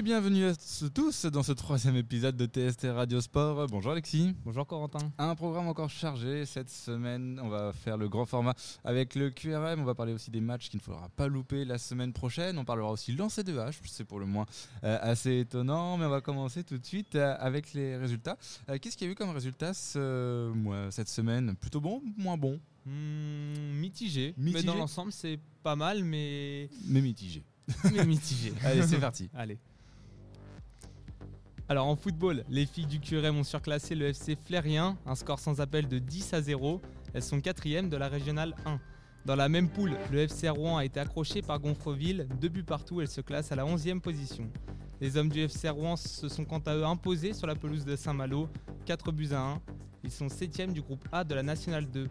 Et bienvenue à tous dans ce troisième épisode de TST Radio Sport. Bonjour Alexis. Bonjour Corentin. Un programme encore chargé cette semaine. On va faire le grand format avec le QRM. On va parler aussi des matchs qu'il ne faudra pas louper la semaine prochaine. On parlera aussi lancer de hache. C'est pour le moins euh, assez étonnant. Mais on va commencer tout de suite euh, avec les résultats. Euh, Qu'est-ce qu'il y a eu comme résultat ce, cette semaine? Plutôt bon Moins bon? Hmm, mitigé. Mitigé. Mais dans l'ensemble, c'est pas mal, mais, Mais mitigé. mais mitigé. Allez, c'est parti. Allez. Alors en football, les filles du QRM ont surclassé le FC Flérien, un score sans appel de 10 à 0. Elles sont quatrièmes de la régionale 1. Dans la même poule, le FC Rouen a été accroché par Gonfreville, deux buts partout, elle se classe à la 11e position. Les hommes du FC Rouen se sont quant à eux imposés sur la pelouse de Saint-Malo, 4 buts à 1. Ils sont 7e du groupe A de la Nationale 2.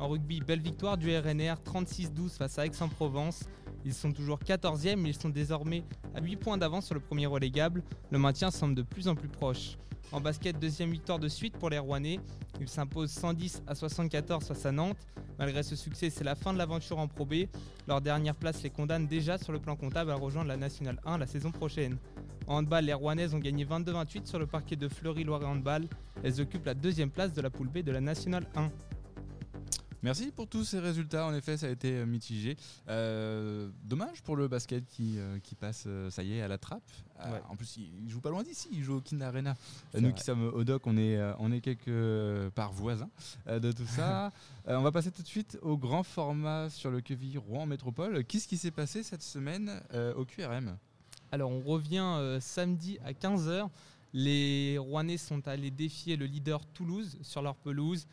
En rugby, belle victoire du RNR 36-12 face à Aix-en-Provence. Ils sont toujours 14e, mais ils sont désormais à 8 points d'avance sur le premier relégable. Le maintien semble de plus en plus proche. En basket, deuxième victoire de suite pour les Rouennais. Ils s'imposent 110 à 74 face à Nantes. Malgré ce succès, c'est la fin de l'aventure en Pro B. Leur dernière place les condamne déjà sur le plan comptable à rejoindre la Nationale 1 la saison prochaine. En handball, les Rouennaises ont gagné 22-28 sur le parquet de Fleury-Loiret Handball. Elles occupent la deuxième place de la poule B de la Nationale 1. Merci pour tous ces résultats. En effet, ça a été euh, mitigé. Euh, dommage pour le basket qui, euh, qui passe, ça y est, à la trappe. Ouais. en plus, il, joue pas loin d'ici. Il joue au Kin Arena. Nous vrai. qui sommes au doc, on est, on est quelque part voisins de tout ça. On va passer tout de suite au grand format sur le Queville Rouen Métropole. Qu'est-ce qui s'est passé cette semaine au QRM Alors on revient euh, samedi à 15h. Les Rouennais sont allés défier le leader Toulouse sur leur pelouse.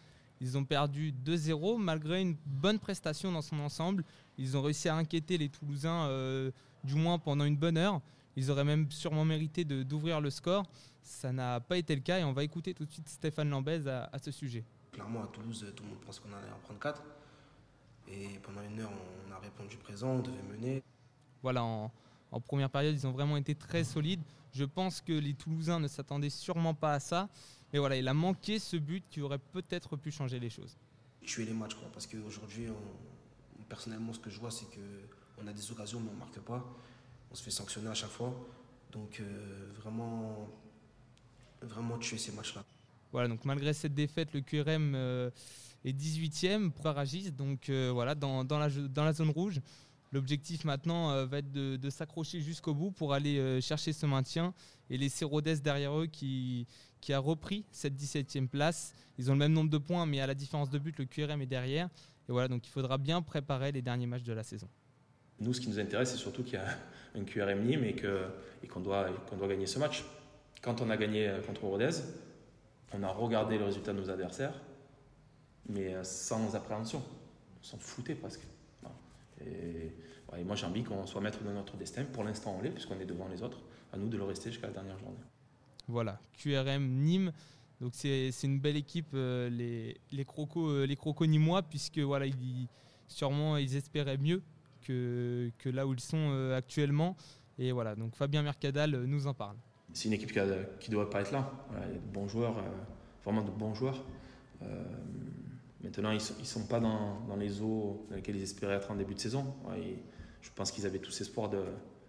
Ils ont perdu 2-0 malgré une bonne prestation dans son ensemble. Ils ont réussi à inquiéter les Toulousains euh, du moins pendant une bonne heure. Ils auraient même sûrement mérité d'ouvrir le score. Ça n'a pas été le cas et on va écouter tout de suite Stéphane Lambez à- à ce sujet. Clairement, à Toulouse, tout le monde pense qu'on allait en prendre 4. Et pendant une heure, on a répondu présent, on devait mener. Voilà, en, en première période, ils ont vraiment été très solides. Je pense que les Toulousains ne s'attendaient sûrement pas à ça. Mais voilà, il a manqué ce but qui aurait peut-être pu changer les choses. tuer les matchs. Quoi. Parce qu'aujourd'hui, on- personnellement, ce que je vois, c'est qu'on a des occasions, mais on ne marque pas. On se fait sanctionner à chaque fois. Donc, euh, vraiment, vraiment tuer ces matchs-là. Voilà, donc malgré cette défaite, le QRM euh, est 18e pour Aragis. Donc euh, voilà, dans, dans la, dans la zone rouge. L'objectif maintenant euh, va être de, de s'accrocher jusqu'au bout pour aller euh, chercher ce maintien et laisser Rodez derrière eux qui, qui a repris cette 17e place. Ils ont le même nombre de points, mais à la différence de but, le QRM est derrière. Et voilà, donc il faudra bien préparer les derniers matchs de la saison. Nous, ce qui nous intéresse, c'est surtout qu'il y a un QRM Nîmes et qu'on doit, qu'on doit gagner ce match. Quand on a gagné euh, contre Rodez, on a regardé le résultat de nos adversaires, mais euh, sans appréhension. On s'en foutait presque. Et moi, j'ai envie qu'on soit maître de notre destin. Pour l'instant, on l'est, puisqu'on est devant les autres. À nous de le rester jusqu'à la dernière journée. Voilà, QRM Nîmes. Donc c'est une belle équipe, euh, les, les, crocos, euh, les crocos nîmois, puisque voilà, sûrement ils espéraient mieux que, que là où ils sont euh, actuellement. Et voilà, donc Fabien Mercadal nous en parle. C'est une équipe qui ne doit pas être là. Il y a de bons joueurs, vraiment de bons joueurs. Maintenant, ils ne sont, pas dans, dans les eaux dans lesquelles ils espéraient être en début de saison. Et je pense qu'ils avaient tous espoir de,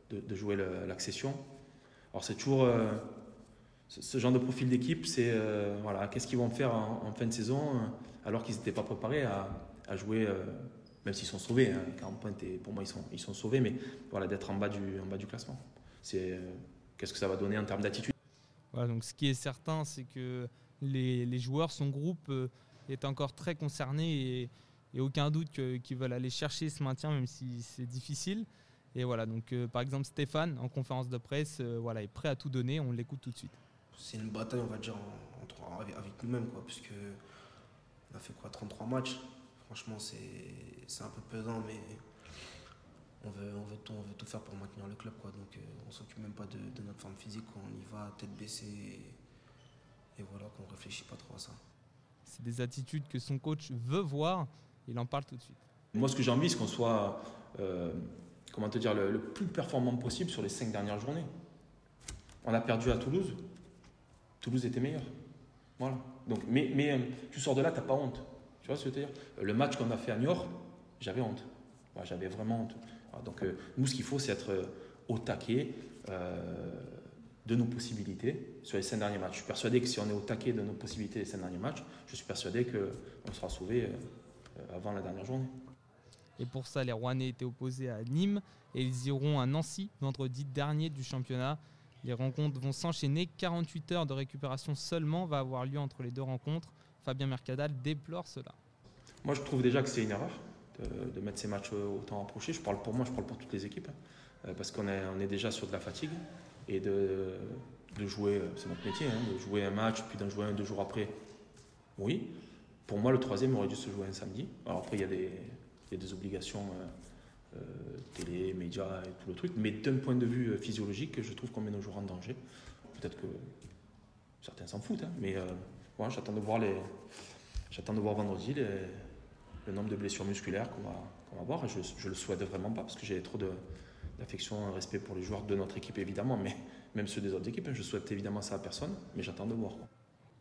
de, de jouer l'accession. Alors, c'est toujours. Ce, genre de profil d'équipe, c'est. euh, voilà, Qu'est-ce qu'ils vont faire en, fin de saison euh, alors qu'ils n'étaient pas préparés à, jouer. euh, même s'ils sont sauvés, hein, 40 points, et pour moi ils sont, ils sont sauvés, mais voilà, d'être en, bas du- en bas du classement. C'est, Qu'est-ce que ça va donner en termes d'attitude? Voilà, donc ce qui est certain, c'est que les, les joueurs, son groupe est encore très concerné et, aucun doute qu'ils veulent aller chercher ce maintien, même si c'est difficile. Et voilà, donc par exemple Stéphane, en conférence de presse, voilà, est prêt à tout donner, on l'écoute tout de suite. C'est une bataille, on va dire, en- avec, avec nous-mêmes, quoi, puisque on a fait quoi, 33 matchs. Franchement, c'est c'est un peu pesant, mais on veut, on, veut tout, on veut tout faire pour maintenir le club, quoi. Donc, euh, on s'occupe même pas de, de notre forme physique, quoi. on y va tête baissée, et, et voilà, qu'on réfléchit pas trop à ça. C'est des attitudes que son coach veut voir, il en parle tout de suite. Moi, ce que j'ai envie, c'est qu'on soit, euh, comment te dire, le, le plus performant possible sur les cinq dernières journées. On a perdu à Toulouse. Toulouse était meilleur. Voilà. Donc, mais, mais euh, tu sors de là, tu n'as pas honte. Tu vois ce que je veux dire? Le match qu'on a fait à Niort, j'avais honte. J'avais vraiment honte. Donc, euh, nous, ce qu'il faut, c'est être euh, au taquet, euh, de nos possibilités sur les cinq derniers matchs. Je suis persuadé que si on est au taquet de nos possibilités les cinq derniers matchs, je suis persuadé qu'on sera sauvé euh, avant la dernière journée. Et pour ça, les Rouennais étaient opposés à Nîmes et ils iront à Nancy vendredi dernier du championnat. Les rencontres vont s'enchaîner. 48 heures de récupération seulement va avoir lieu entre les deux rencontres. Fabien Mercadal déplore cela. Moi, je trouve déjà que c'est une erreur de, mettre ces matchs autant approchés. Je parle pour moi, je parle pour toutes les équipes. Hein. parce qu'on est, déjà sur de la fatigue et de, jouer, c'est notre métier, hein, de jouer un match puis d'en jouer un deux jours après. Oui. Pour moi, le troisième aurait dû se jouer un samedi. Alors après, il y a des, obligations euh, euh, télé, médias et tout le truc. Mais d'un point de vue euh, physiologique, je trouve qu'on met nos joueurs en danger. Peut-être que certains s'en foutent, hein, mais moi, j'attends de voir vendredi le nombre de blessures musculaires qu'on va, avoir. je, ne le souhaite vraiment pas parce que j'ai trop de, respect pour les joueurs de notre équipe évidemment, mais même ceux des autres équipes. Hein. Je souhaite évidemment ça à personne, mais j'attends de voir.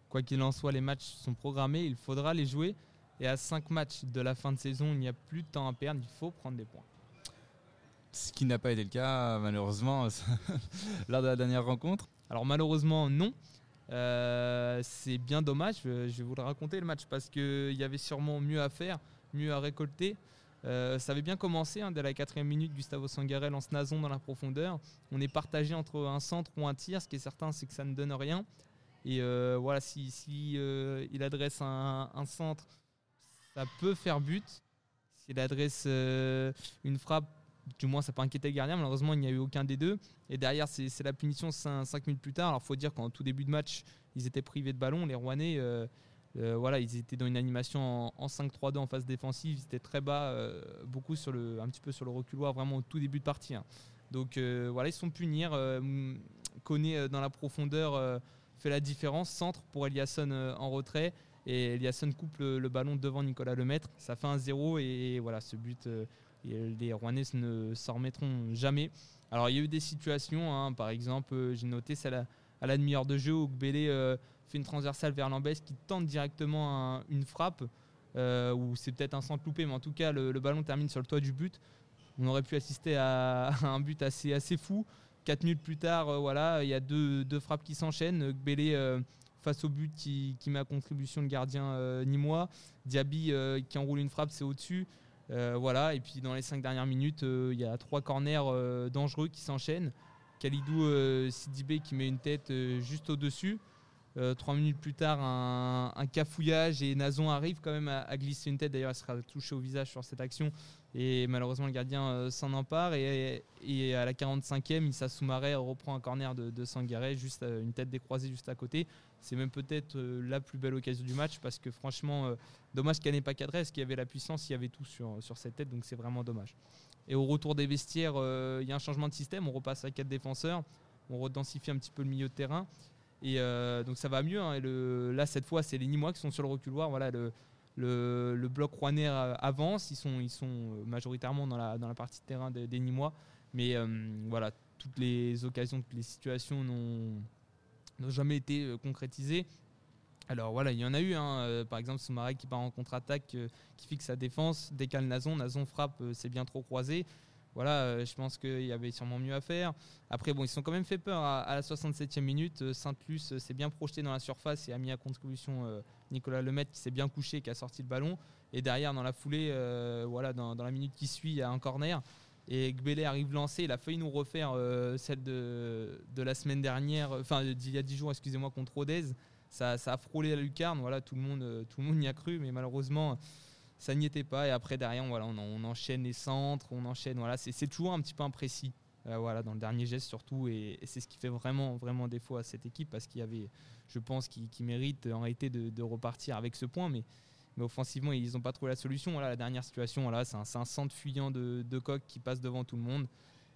Quoi qu'il en soit, les matchs sont programmés, il faudra les jouer. Et à 5 matchs de la fin de saison, il n'y a plus de temps à perdre, il faut prendre des points. Ce qui n'a pas été le cas, malheureusement, lors de la dernière rencontre. Alors malheureusement, non. Euh, c'est bien dommage, je vais vous le raconter le match, parce qu'il y avait sûrement mieux à faire, mieux à récolter. Euh, ça avait bien commencé hein, dès la quatrième minute. Gustavo Sangarel lance Nazon dans la profondeur. On est partagé entre un centre ou un tir. Ce qui est certain, c'est que ça ne donne rien. Et euh, voilà, si, il adresse un, centre, ça peut faire but. S'il adresse euh, une frappe, du moins ça peut inquiéter le gardien. Malheureusement, il n'y a eu aucun des deux. Et derrière, c'est la punition 5, minutes plus tard. Alors, faut dire qu'en tout début de match, ils étaient privés de ballon. Les Rouennais. Euh, voilà, ils étaient dans une animation en, 5-3-2 en phase défensive, ils étaient très bas, euh, beaucoup sur le, un petit peu sur le reculoir, vraiment au tout début de partie. Hein. Donc euh, voilà, ils sont punir. Koné dans la profondeur fait la différence, centre pour Eliasson en retrait. Et Eliasson coupe le, ballon devant Nicolas Lemaître. Ça fait un 0 et, voilà, ce but, les Rouennais ne s'en remettront jamais. Alors il y a eu des situations, hein. par exemple, j'ai noté celle à, la demi-heure de jeu où Gbélé fait une transversale vers Lambès qui tente directement une frappe, euh, ou c'est peut-être un centre loupé, mais en tout cas le, ballon termine sur le toit du but. On aurait pu assister à, un but assez, fou. Quatre minutes plus tard, euh, voilà, il y a deux, frappes qui s'enchaînent. Gbélé euh, face au but qui, met à contribution le gardien nîmois. Diaby qui enroule une frappe, c'est au-dessus. Voilà, et puis dans les cinq dernières minutes, il y a trois corners dangereux qui s'enchaînent. Khalidou Sidibé qui met une tête juste au-dessus. Euh, trois minutes plus tard, un, cafouillage et Nazon arrive quand même à, glisser une tête. D'ailleurs, elle sera touchée au visage sur cette action. Et malheureusement, le gardien euh, s'en empare. Et, à la 45e, Issa Soumaré reprend un corner de, de juste euh, une tête décroisée juste à côté. C'est même peut-être la plus belle occasion du match parce que franchement, dommage qu'elle n'ait pas cadré. Parce qu'il y avait la puissance, il y avait tout sur, sur cette tête. Donc c'est vraiment dommage. Et au retour des vestiaires, il y a un changement de système. On repasse à quatre défenseurs. On redensifie un petit peu le milieu de terrain. Et euh, donc ça va mieux. Hein. là, cette fois, c'est les Nîmois qui sont sur le reculoir. Voilà, le, bloc rouennais euh, avance. Ils sont, euh, majoritairement dans la, partie de terrain des, Nîmois. Mais voilà, toutes les occasions, toutes les situations n'ont jamais été concrétisées. Alors voilà, il y en a eu. Hein. par exemple, Soumaré qui part en contre-attaque, qui fixe sa défense, décale Nazon. Nazon frappe, c'est bien trop croisé voilà, euh, je pense qu'il y avait sûrement mieux à faire. Après, bon, ils sont quand même fait peur à, la 67e minute. Euh, Saint-Luce euh, s'est bien projeté dans la surface et a mis à contribution Nicolas Lemaitre qui s'est bien couché, qui a sorti le ballon. Et derrière, dans la foulée, voilà, dans, la minute qui suit, il y a un corner. Et Gbélé arrive lancé. Il a failli nous refaire celle de, la semaine dernière, enfin d'il y a 10 jours, excusez-moi, contre Rodez. Ça, ça, a frôlé la lucarne. Voilà, tout le monde, tout le monde y a cru, mais malheureusement ça n'y était pas. Et après, derrière, voilà, on, enchaîne les centres, on enchaîne. Voilà, c'est toujours un petit peu imprécis. Euh, voilà, dans le dernier geste surtout, et, c'est ce qui fait vraiment, vraiment défaut à cette équipe parce qu'il y avait, je pense, qui, mérite en réalité de, repartir avec ce point, mais, mais offensivement, ils n'ont pas trouvé la solution. Voilà, la dernière situation, voilà, c'est un, un, centre fuyant de, de Coq qui passe devant tout le monde.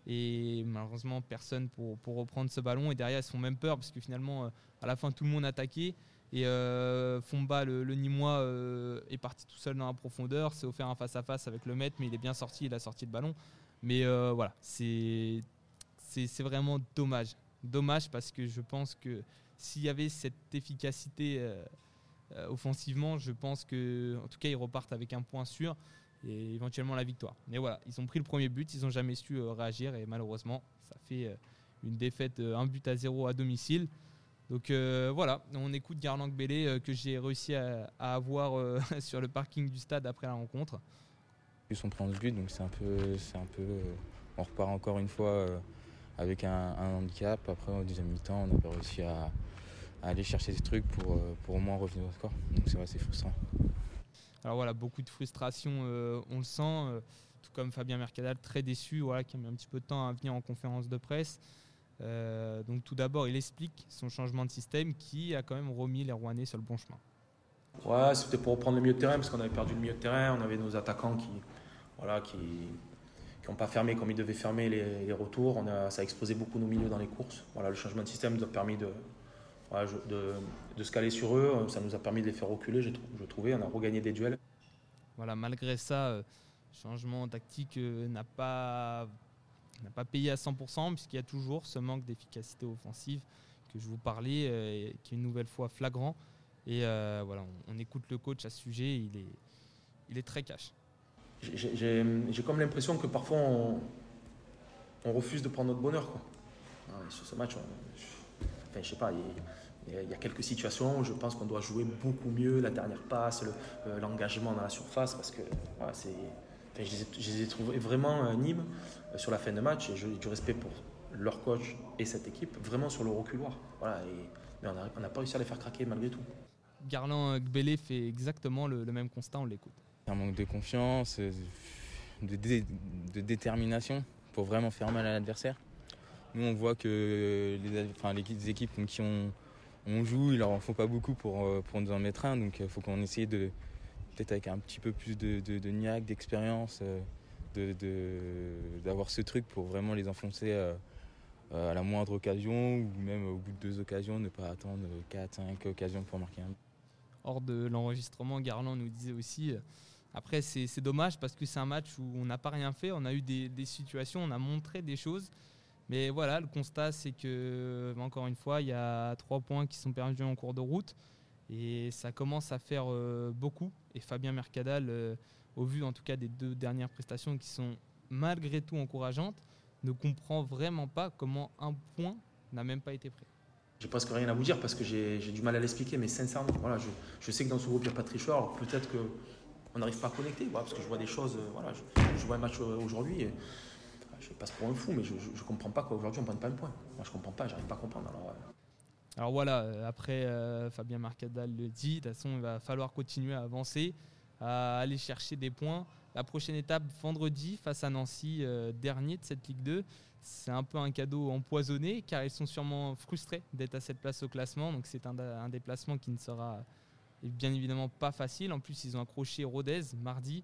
Et malheureusement, personne pour, pour reprendre ce ballon. Et derrière, ils se font même peur parce que finalement, euh, à la fin, tout le monde attaqué. Et euh, Fomba, le, Nîmois, euh, est parti tout seul dans la profondeur, s'est offert un face-à-face avec le maître, mais il est bien sorti, il a sorti le ballon. Mais euh, voilà, c'est vraiment dommage. Dommage parce que je pense que s'il y avait cette efficacité offensivement, je pense que, en tout cas, ils repartent avec un point sûr et éventuellement la victoire. Mais voilà, ils ont pris le premier but, ils n'ont jamais su réagir et malheureusement, ça fait une défaite un but à zéro à domicile. Donc voilà, on écoute Garland Bélé que j'ai réussi à, avoir sur le parking du stade après la rencontre. Ils sont pris en but, donc c'est un peu, c'est un peu, on repart encore une fois avec un, handicap. Après, au deuxième mi-temps, on n'a pas réussi à, aller chercher des trucs pour, euh, pour au moins revenir au score. Donc c'est assez frustrant. Alors voilà, beaucoup de frustration, euh, on le sent. Euh, tout comme Fabien Mercadal, très déçu, voilà, qui a mis un petit peu de temps à venir en conférence de presse. Donc tout d'abord, il explique son changement de système qui a quand même remis les Rouennais sur le bon chemin. Ouais, c'était pour reprendre le milieu de terrain parce qu'on avait perdu le milieu de terrain. On avait nos attaquants qui, voilà, qui, qui n'ont pas fermé comme ils devaient fermer les, retours. On a, ça a exposé beaucoup nos milieux dans les courses. Voilà, le changement de système nous a permis de, de, de, se caler sur eux. Ça nous a permis de les faire reculer, je, je trouvais. On a regagné des duels. Voilà, malgré ça, euh, changement tactique euh, n'a pas, n'a pas payé à 100% puisqu'il y a toujours ce manque d'efficacité offensive que je vous parlais, euh, qui est une nouvelle fois flagrant. Et voilà, on, on, écoute le coach à ce sujet, il est, il est très cash j'ai comme l'impression que parfois on, refuse de prendre notre bonheur. Ah sur ce match, enfin, je sais pas, il, y a quelques situations où je pense qu'on doit jouer beaucoup mieux la dernière passe, euh, l'engagement dans la surface, parce que c'est, je, les ai, trouvés vraiment euh, Nîmes euh, sur la fin de match, et j'ai du respect pour leur coach et cette équipe, vraiment sur le reculoir. Voilà, et, mais on n'a pas réussi à les faire craquer malgré tout. Garland Gbélé fait exactement le même constat, on l'écoute. Un manque de confiance, euh, de, détermination pour vraiment faire mal à l'adversaire. Nous, on voit que les, enfin, les équipes qui on, on, joue, il leur en faut pas beaucoup pour, euh, pour nous en mettre un. Donc, il euh, faut qu'on essaye de, peut-être avec un petit peu plus de, de, niaque, d'expérience, d'avoir ce truc pour vraiment les enfoncer à la moindre occasion ou même au bout de deux occasions, ne pas attendre 4-5 occasions pour marquer un. Hors de l'enregistrement, Garland nous disait aussi après, c'est dommage parce que c'est un match où on n'a pas rien fait. On a eu des, situations, on a montré des choses. Mais voilà, le constat, c'est que, encore une fois, il y a trois points qui sont perdus en cours de route. Et ça commence à faire euh, beaucoup. Et Fabien Mercadal, euh, au vu en tout cas des deux dernières prestations qui sont malgré tout encourageantes, ne comprend vraiment pas comment un point n'a même pas été pris. J'ai presque rien à vous dire parce que j'ai du mal à l'expliquer, mais sincèrement, voilà, je, sais que dans ce groupe, il n'y a pas de tricheur. Peut-être que on n'arrive pas à connecter. parce que je vois des choses. Euh, voilà, je, vois un match euh, aujourd'hui. Et, je passe pour un fou, mais je ne comprends pas qu'aujourd'hui on ne prenne pas un point. Moi, je ne comprends pas, j'arrive pas à comprendre. Alors voilà, après Fabien Marcadal le dit, de toute façon, il va falloir continuer à avancer, à aller chercher des points. La prochaine étape, vendredi, face à Nancy, dernier de cette Ligue 2. C'est un peu un cadeau empoisonné, car ils sont sûrement frustrés d'être à cette place au classement. Donc c'est un, déplacement qui ne sera bien évidemment pas facile. En plus, ils ont accroché Rodez mardi.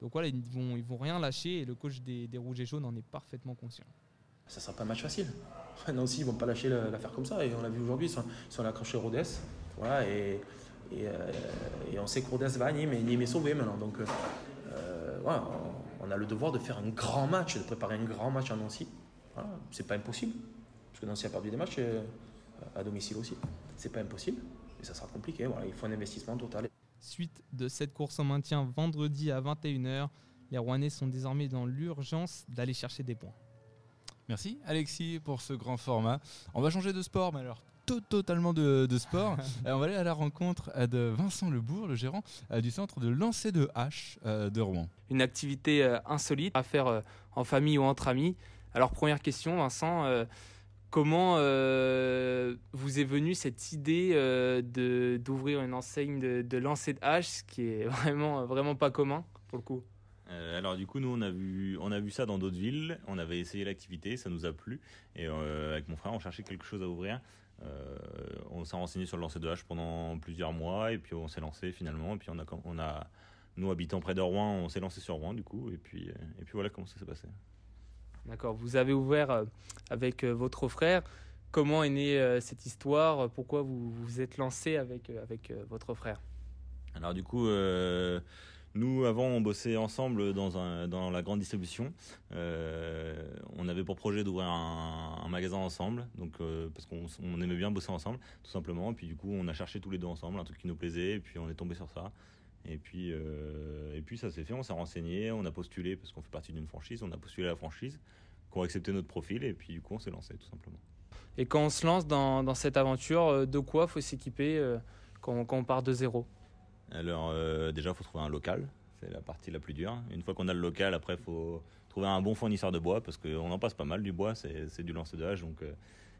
Donc voilà, ils vont, vont rien lâcher et le coach des, Rouges et Jaunes en est parfaitement conscient. Ça sera pas un match facile. Nancy, ils vont pas lâcher l'affaire comme ça. Et on l'a vu aujourd'hui, ils sont, accroché Rodez. Voilà, et, euh, et, on sait que Rodez va à Nîmes et Nîmes est sauvé maintenant. Donc euh, voilà, on, a le devoir de faire un grand match, de préparer un grand match à Nancy. Voilà, c'est pas impossible. Parce que Nancy a perdu des matchs euh, à domicile aussi. C'est pas impossible ça sera compliqué. Voilà, il faut un investissement total. Suite de cette course en maintien vendredi à 21h, les Rouennais sont désormais dans l'urgence d'aller chercher des points. Merci Alexis pour ce grand format. On va changer de sport, mais alors totalement de, sport. on va aller à la rencontre euh, de Vincent Lebourg, le gérant euh, du centre de lancer de hache euh, de Rouen. Une activité insolite à faire en famille ou entre amis. Alors première question Vincent, Comment euh, vous est venue cette idée euh, de d'ouvrir une enseigne de, de lancer de hache, ce qui est vraiment vraiment pas commun pour le coup? Euh, alors du coup nous on a vu on a vu ça dans d'autres villes, on avait essayé l'activité, ça nous a plu et avec mon frère on cherchait quelque chose à ouvrir. on s'est renseigné sur le lancer de hache pendant plusieurs mois et puis on s'est lancé finalement et puis on a on a nous habitant près de Rouen, on s'est lancé sur Rouen du coup et puis et puis voilà comment ça s'est passé. D'accord. Vous avez ouvert euh, avec euh, votre frère. Comment est née euh, cette histoire? Pourquoi vous vous êtes lancé avec, avec votre frère? Alors du coup, nous avant on bossait ensemble dans, la grande distribution. on avait pour projet d'ouvrir un, magasin ensemble, donc parce qu'on aimait bien bosser ensemble, tout simplement. Et puis du coup, on a cherché tous les deux ensemble un truc qui nous plaisait, et puis on est tombé sur ça. Et puis, et puis ça s'est fait, on s'est renseigné, on a postulé parce qu'on fait partie d'une franchise, on a postulé la franchise qui ont accepté notre profil et puis du coup on s'est lancé tout simplement. Et quand on se lance dans, cette aventure, euh, de quoi faut s'équiper euh, quand on part de zéro? Alors euh, déjà, faut trouver un local. C'est la partie la plus dure. Une fois qu'on a le local, après, faut trouver un bon fournisseur de bois parce qu'on en passe pas mal du bois. C'est du lancer de hache. Donc, euh,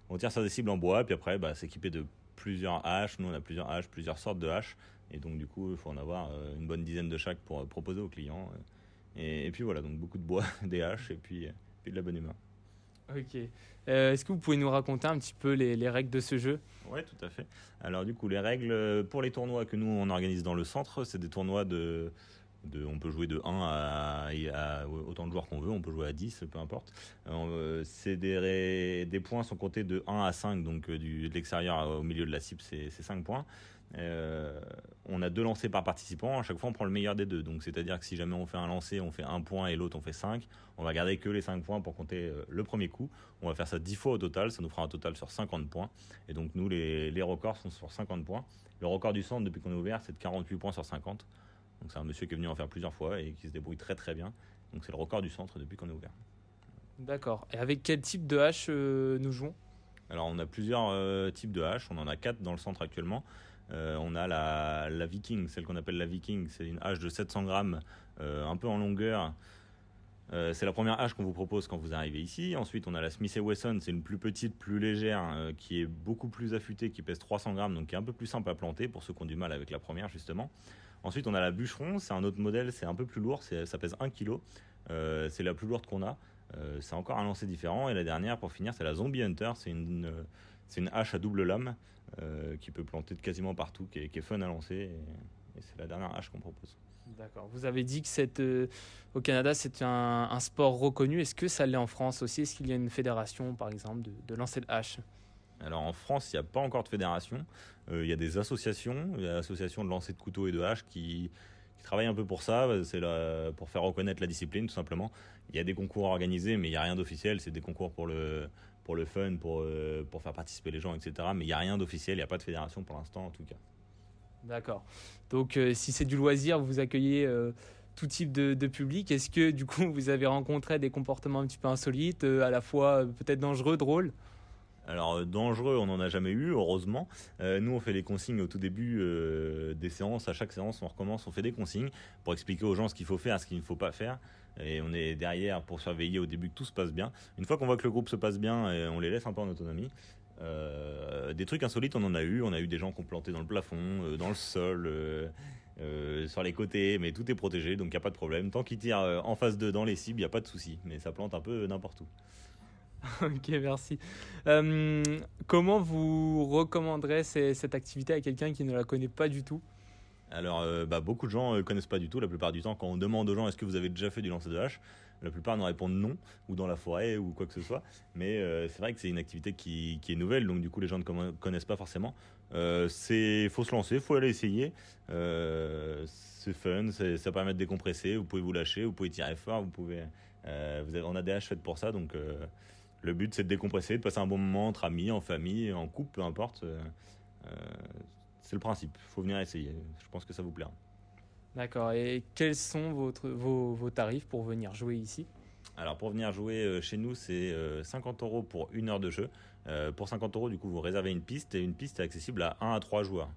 on tire sur des cibles en bois. Puis après, bah, s'équiper de plusieurs haches. Nous, on a plusieurs haches, plusieurs sortes de haches. Et donc, du coup, il faut en avoir euh, une bonne dizaine de chaque pour euh, proposer aux clients. Et, puis voilà, donc beaucoup de bois, des haches et puis, puis de la bonne humeur. Ok. Euh, Est-ce que vous pouvez nous raconter un petit peu les, les règles de ce jeu? Ouais, tout à fait. Alors du coup, les règles euh, pour les tournois que nous on organise dans le centre, c'est des tournois de, on peut jouer de 1 à, autant de joueurs qu'on veut, on peut jouer à 10, peu importe. Euh, des, points sont comptés de 1 à 5, donc euh, du, de l'extérieur au milieu de la cible, c'est c'est 5 points. Euh, on a deux lancers par participant, à chaque fois on prend le meilleur des deux. Donc c'est-à-dire que si jamais on fait un lancer, on fait un point et l'autre on fait 5, on va garder que les 5 points pour compter euh, le premier coup. On va faire ça 10 fois au total, ça nous fera un total sur 50 points. Et donc nous, les, les records sont sur 50 points. Le record du centre depuis qu'on est ouvert, c'est de 48 points sur 50. Donc c'est un monsieur qui est venu en faire plusieurs fois et qui se débrouille très très bien. Donc c'est le record du centre depuis qu'on est ouvert. D'accord. Et avec quel type de hache euh, nous jouons? Alors on a plusieurs euh, types de haches, on en a quatre dans le centre actuellement. Euh, on a la, la Viking, celle qu'on appelle la Viking, c'est une hache de 700 grammes, un peu en longueur. Euh, c'est la première hache qu'on vous propose quand vous arrivez ici. Ensuite, on a la Smith Wesson, c'est une plus petite, plus légère, euh, qui est beaucoup plus affûtée, qui pèse 300 grammes, donc qui est un peu plus simple à planter pour ceux qui ont du mal avec la première justement. Ensuite, on a la Bûcheron, c'est un autre modèle, c'est un peu plus lourd, ça pèse 1 kg. Euh, c'est la plus lourde qu'on a. Euh, c'est encore un lancer différent. Et la dernière, pour finir, c'est la Zombie Hunter. C'est une, euh, hache à double lame qui peut planter de quasiment partout, qui est, fun à lancer. Et, c'est la dernière hache qu'on propose. D'accord. Vous avez dit que au Canada, c'est un, un sport reconnu. Est-ce que ça l'est en France aussi? Est-ce qu'il y a une fédération, par exemple, de, de lancer de hache Alors en France, il n'y a pas encore de fédération. Euh, Il y a des associations, l'association de lancer de couteaux et de haches qui, qui travaillent un peu pour ça. C'est pour faire reconnaître la discipline, tout simplement. Il y a des concours organisés, mais il n'y a rien d'officiel. C'est des concours pour le, pour le fun, pour, euh, faire participer les gens, etc. Mais il n'y a rien d'officiel, il n'y a pas de fédération pour l'instant, en tout cas. D'accord. Donc, euh, si c'est du loisir, vous accueillez tout type de, public. Est-ce que, du coup, vous avez rencontré des comportements un petit peu insolites, à la fois peut-être dangereux, drôles? Alors euh, dangereux, on n'en a jamais eu, heureusement. Euh, nous, on fait les consignes au tout début euh, des séances. À chaque séance, on recommence, on fait des consignes pour expliquer aux gens ce qu'il faut faire, ce qu'il ne faut pas faire. Et on est derrière pour surveiller au début que tout se passe bien. Une fois qu'on voit que le groupe se passe bien, on les laisse un peu en autonomie. Des trucs insolites, on en a eu. On a eu des gens qui ont planté dans le plafond, dans le sol, sur les côtés, mais tout est protégé, donc il n'y a pas de problème. Tant qu'ils tirent en face d'eux dans les cibles, il n'y a pas de souci. Mais ça plante un peu n'importe où. Ok, merci. Euh, comment vous recommanderez cette activité à quelqu'un qui ne la connaît pas du tout? Alors, euh, bah, beaucoup de gens ne connaissent pas du tout. La plupart du temps, quand on demande aux gens est-ce que vous avez déjà fait du lancer de hache, la plupart nous répondent non, ou dans la forêt, ou quoi que ce soit. Mais euh, c'est vrai que c'est une activité qui, est nouvelle, donc du coup, les gens ne connaissent pas forcément. Euh, c'est faut se lancer, faut aller essayer. Euh, c'est fun, ça permet de décompresser. Vous pouvez vous lâcher, vous pouvez tirer fort, vous pouvez. euh, on a des haches faites pour ça, donc euh, le but c'est de décompresser, de passer un bon moment entre amis, en famille, en couple, peu importe. Euh, euh, c'est le principe. faut venir essayer. Je pense que ça vous plaira. D'accord. Et quels sont votre, vos, vos tarifs pour venir jouer ici? Alors pour venir jouer euh, chez nous, c'est euh, 50 euros pour une heure de jeu. Pour 50 euros, du coup, vous réservez une piste et une piste est accessible à 1 à 3 joueurs.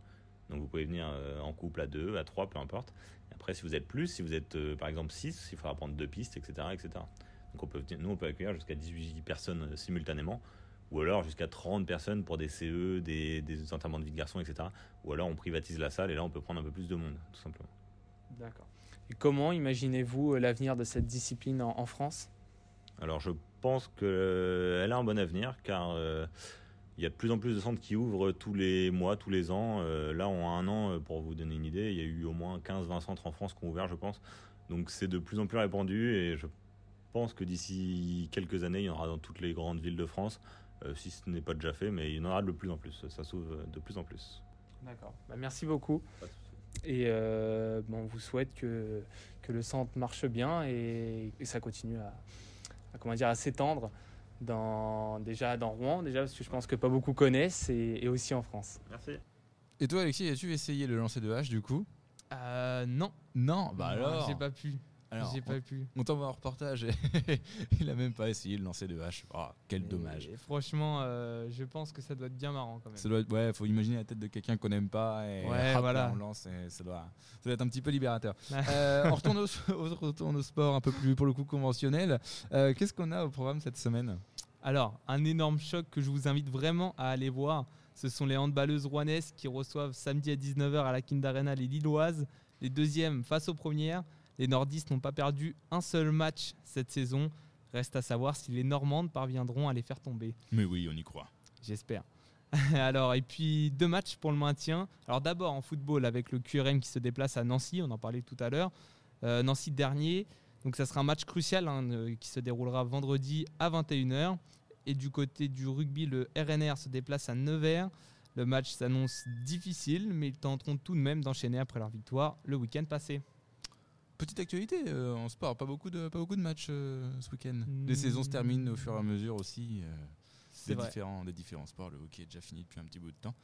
Donc vous pouvez venir en couple à 2, à 3, peu importe. Après, si vous êtes plus, si vous êtes par exemple 6, il faudra prendre deux pistes, etc. etc. Donc on peut, nous, on peut accueillir jusqu'à 18 personnes euh, simultanément. Ou alors jusqu'à 30 personnes pour des CE, des, des enterrements de vie de garçons, etc. Ou alors on privatise la salle et là on peut prendre un peu plus de monde, tout simplement. D'accord. Et comment imaginez-vous euh, l'avenir de cette discipline en, en France? Alors je pense qu'elle a un bon avenir car euh, il y a de plus en plus de centres qui ouvrent tous les mois, tous les ans. Euh, là, en un an, euh, pour vous donner une idée, il y a eu au moins 15-20 centres en France qui ont ouvert, je pense. Donc c'est de plus en plus répandu et je pense que d'ici quelques années, il y en aura dans toutes les grandes villes de France, euh, si ce n'est pas déjà fait, mais il y en aura de plus en plus. Ça s'ouvre de plus en plus. D'accord. Bah, merci beaucoup. Et euh, bon, on vous souhaite que, que le centre marche bien et que ça continue à, à, comment dire, à s'étendre dans, déjà dans Rouen, déjà parce que je pense que pas beaucoup connaissent, et, et aussi en France. Merci. Et toi, Alexis, as-tu essayé le lancer de hache du coup? Euh, non. Non, bah Non, alors. J'ai pas pu. Alors, J'ai pas pu. on t'envoie un reportage et il a même pas essayé de lancer de hache. Ah, quel dommage. Franchement, euh, je pense que ça doit être bien marrant quand même. Ça doit être, ouais, faut imaginer la tête de quelqu'un qu'on n'aime pas et Ouais, hop, voilà. là, on lance et ça doit, ça doit être un petit peu libérateur. Euh, on, retourne au, on retourne au sport un peu plus pour le coup conventionnel. Euh, Qu'est-ce qu'on a au programme cette semaine? Alors, un énorme choc que je vous invite vraiment à aller voir, ce sont les handballeuses rouennaises qui reçoivent samedi à 19h à la Kind Arena les Lilloises. Les deuxièmes face aux premières. Les nordistes n'ont pas perdu un seul match cette saison. Reste à savoir si les normandes parviendront à les faire tomber. Mais oui, on y croit. J'espère. Alors, et puis deux matchs pour le maintien. Alors d'abord en football avec le QRM qui se déplace à Nancy, on en parlait tout à l'heure. Euh, Nancy dernier. Donc ça sera un match crucial hein, euh, qui se déroulera vendredi à 21h. Et du côté du rugby, le RNR se déplace à Nevers. Le match s'annonce difficile, mais ils tenteront tout de même d'enchaîner après leur victoire le week-end passé. Petite actualité euh, en sport, pas beaucoup de, pas beaucoup de matchs euh, ce week-end. Mm. Les saisons se terminent au fur et à mesure aussi. euh, des, vrai. différents, des différents sports. Le hockey est déjà fini depuis un petit bout de temps.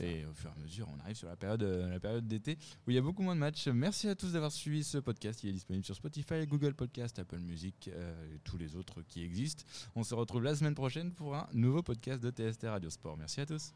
Et au fur et à mesure, on arrive sur la période, la période d'été où il y a beaucoup moins de matchs. Merci à tous d'avoir suivi ce podcast. Il est disponible sur Spotify, Google Podcast, Apple Music et tous les autres qui existent. On se retrouve la semaine prochaine pour un nouveau podcast de TST Radio Sport. Merci à tous.